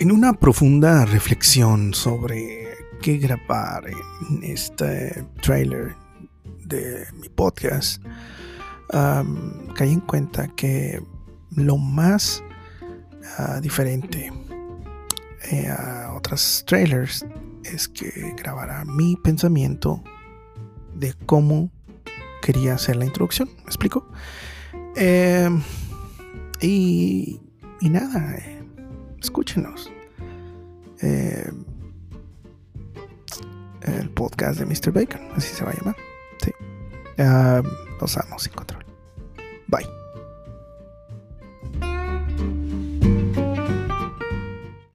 En una profunda reflexión sobre qué grabar en este trailer de mi podcast, caí en cuenta que lo más ah, diferente eh, a otras trailers es que grabará mi pensamiento de cómo quería hacer la introducción. ¿Me explico? Em, y, y nada. Eh, escúchenos. Eh, el podcast de Mr. Bacon, así se va a llamar. Sí. los amo sin control. Bye.